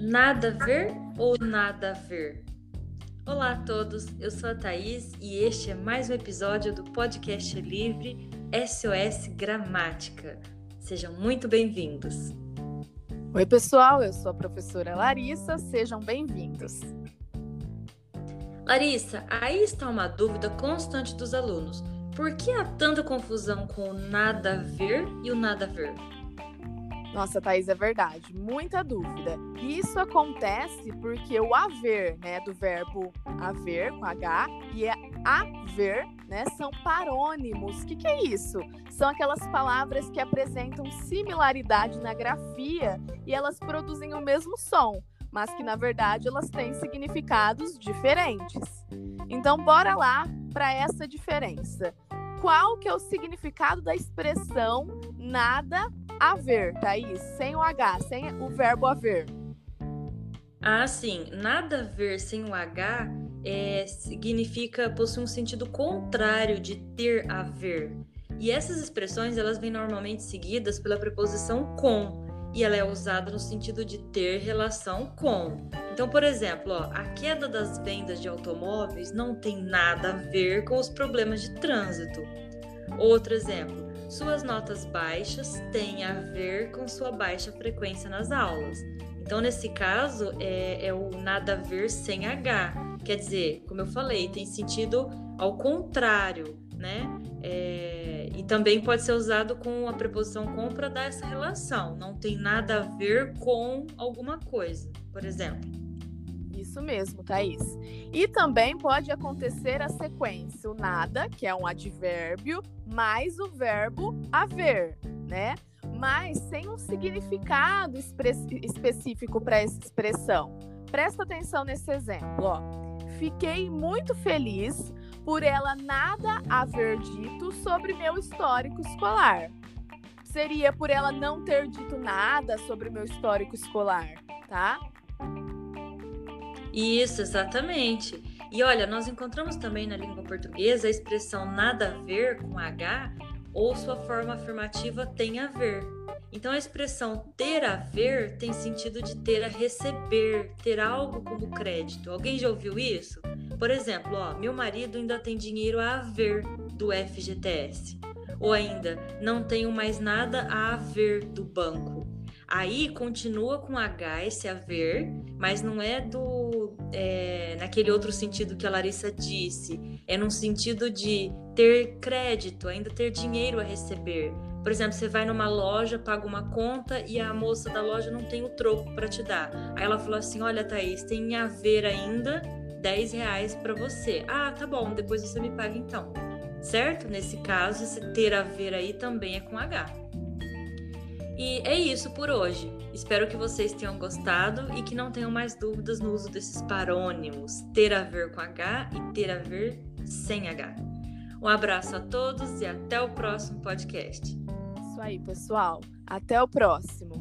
Nada a ver ou nada a ver? Olá a todos, eu sou a Thaís e este é mais um episódio do podcast livre SOS Gramática. Sejam muito bem-vindos. Oi, pessoal, eu sou a professora Larissa, sejam bem-vindos. Larissa, aí está uma dúvida constante dos alunos. Por que há tanta confusão com o nada a ver e o nada a ver? Nossa, Thaís, é verdade. Muita dúvida. Isso acontece porque o haver, né, do verbo haver com H e é haver, né, são parônimos. O que, que é isso? São aquelas palavras que apresentam similaridade na grafia e elas produzem o mesmo som, mas que na verdade elas têm significados diferentes. Então, bora lá para essa diferença. Qual que é o significado da expressão nada haver, Thaís, sem o H, sem o verbo haver. Ah, sim. Nada a ver sem o H é, significa possuir um sentido contrário de ter a ver. E essas expressões elas vêm normalmente seguidas pela preposição com, e ela é usada no sentido de ter relação com. Então, por exemplo, ó, a queda das vendas de automóveis não tem nada a ver com os problemas de trânsito. Outro exemplo, suas notas baixas têm a ver com sua baixa frequência nas aulas. Então, nesse caso, é, é o nada a ver sem H. Quer dizer, como eu falei, tem sentido ao contrário, né? É, e também pode ser usado com a preposição com para dar essa relação. Não tem nada a ver com alguma coisa, por exemplo. Isso mesmo, Thaís. E também pode acontecer a sequência, o nada, que é um advérbio, mais o verbo haver, né? Mas sem um significado específico para essa expressão. Presta atenção nesse exemplo, ó. Fiquei muito feliz por ela nada haver dito sobre meu histórico escolar. Seria por ela não ter dito nada sobre meu histórico escolar, tá? Isso, exatamente. E olha, nós encontramos também na língua portuguesa a expressão nada a ver com H ou sua forma afirmativa tem a ver. Então a expressão ter a ver tem sentido de ter a receber, ter algo como crédito. Alguém já ouviu isso? Por exemplo, ó, meu marido ainda tem dinheiro a haver do FGTS. Ou ainda, não tenho mais nada a haver do banco. Aí continua com H esse haver, mas não é do é, naquele outro sentido que a Larissa disse. É num sentido de ter crédito, ainda ter dinheiro a receber. Por exemplo, você vai numa loja, paga uma conta e a moça da loja não tem o troco para te dar. Aí ela falou assim: Olha, Thaís, tem a ver ainda 10 reais para você. Ah, tá bom, depois você me paga então. Certo? Nesse caso, esse ter a ver aí também é com H. E é isso por hoje. Espero que vocês tenham gostado e que não tenham mais dúvidas no uso desses parônimos ter a ver com H e ter a ver sem H. Um abraço a todos e até o próximo podcast. Isso aí, pessoal. Até o próximo.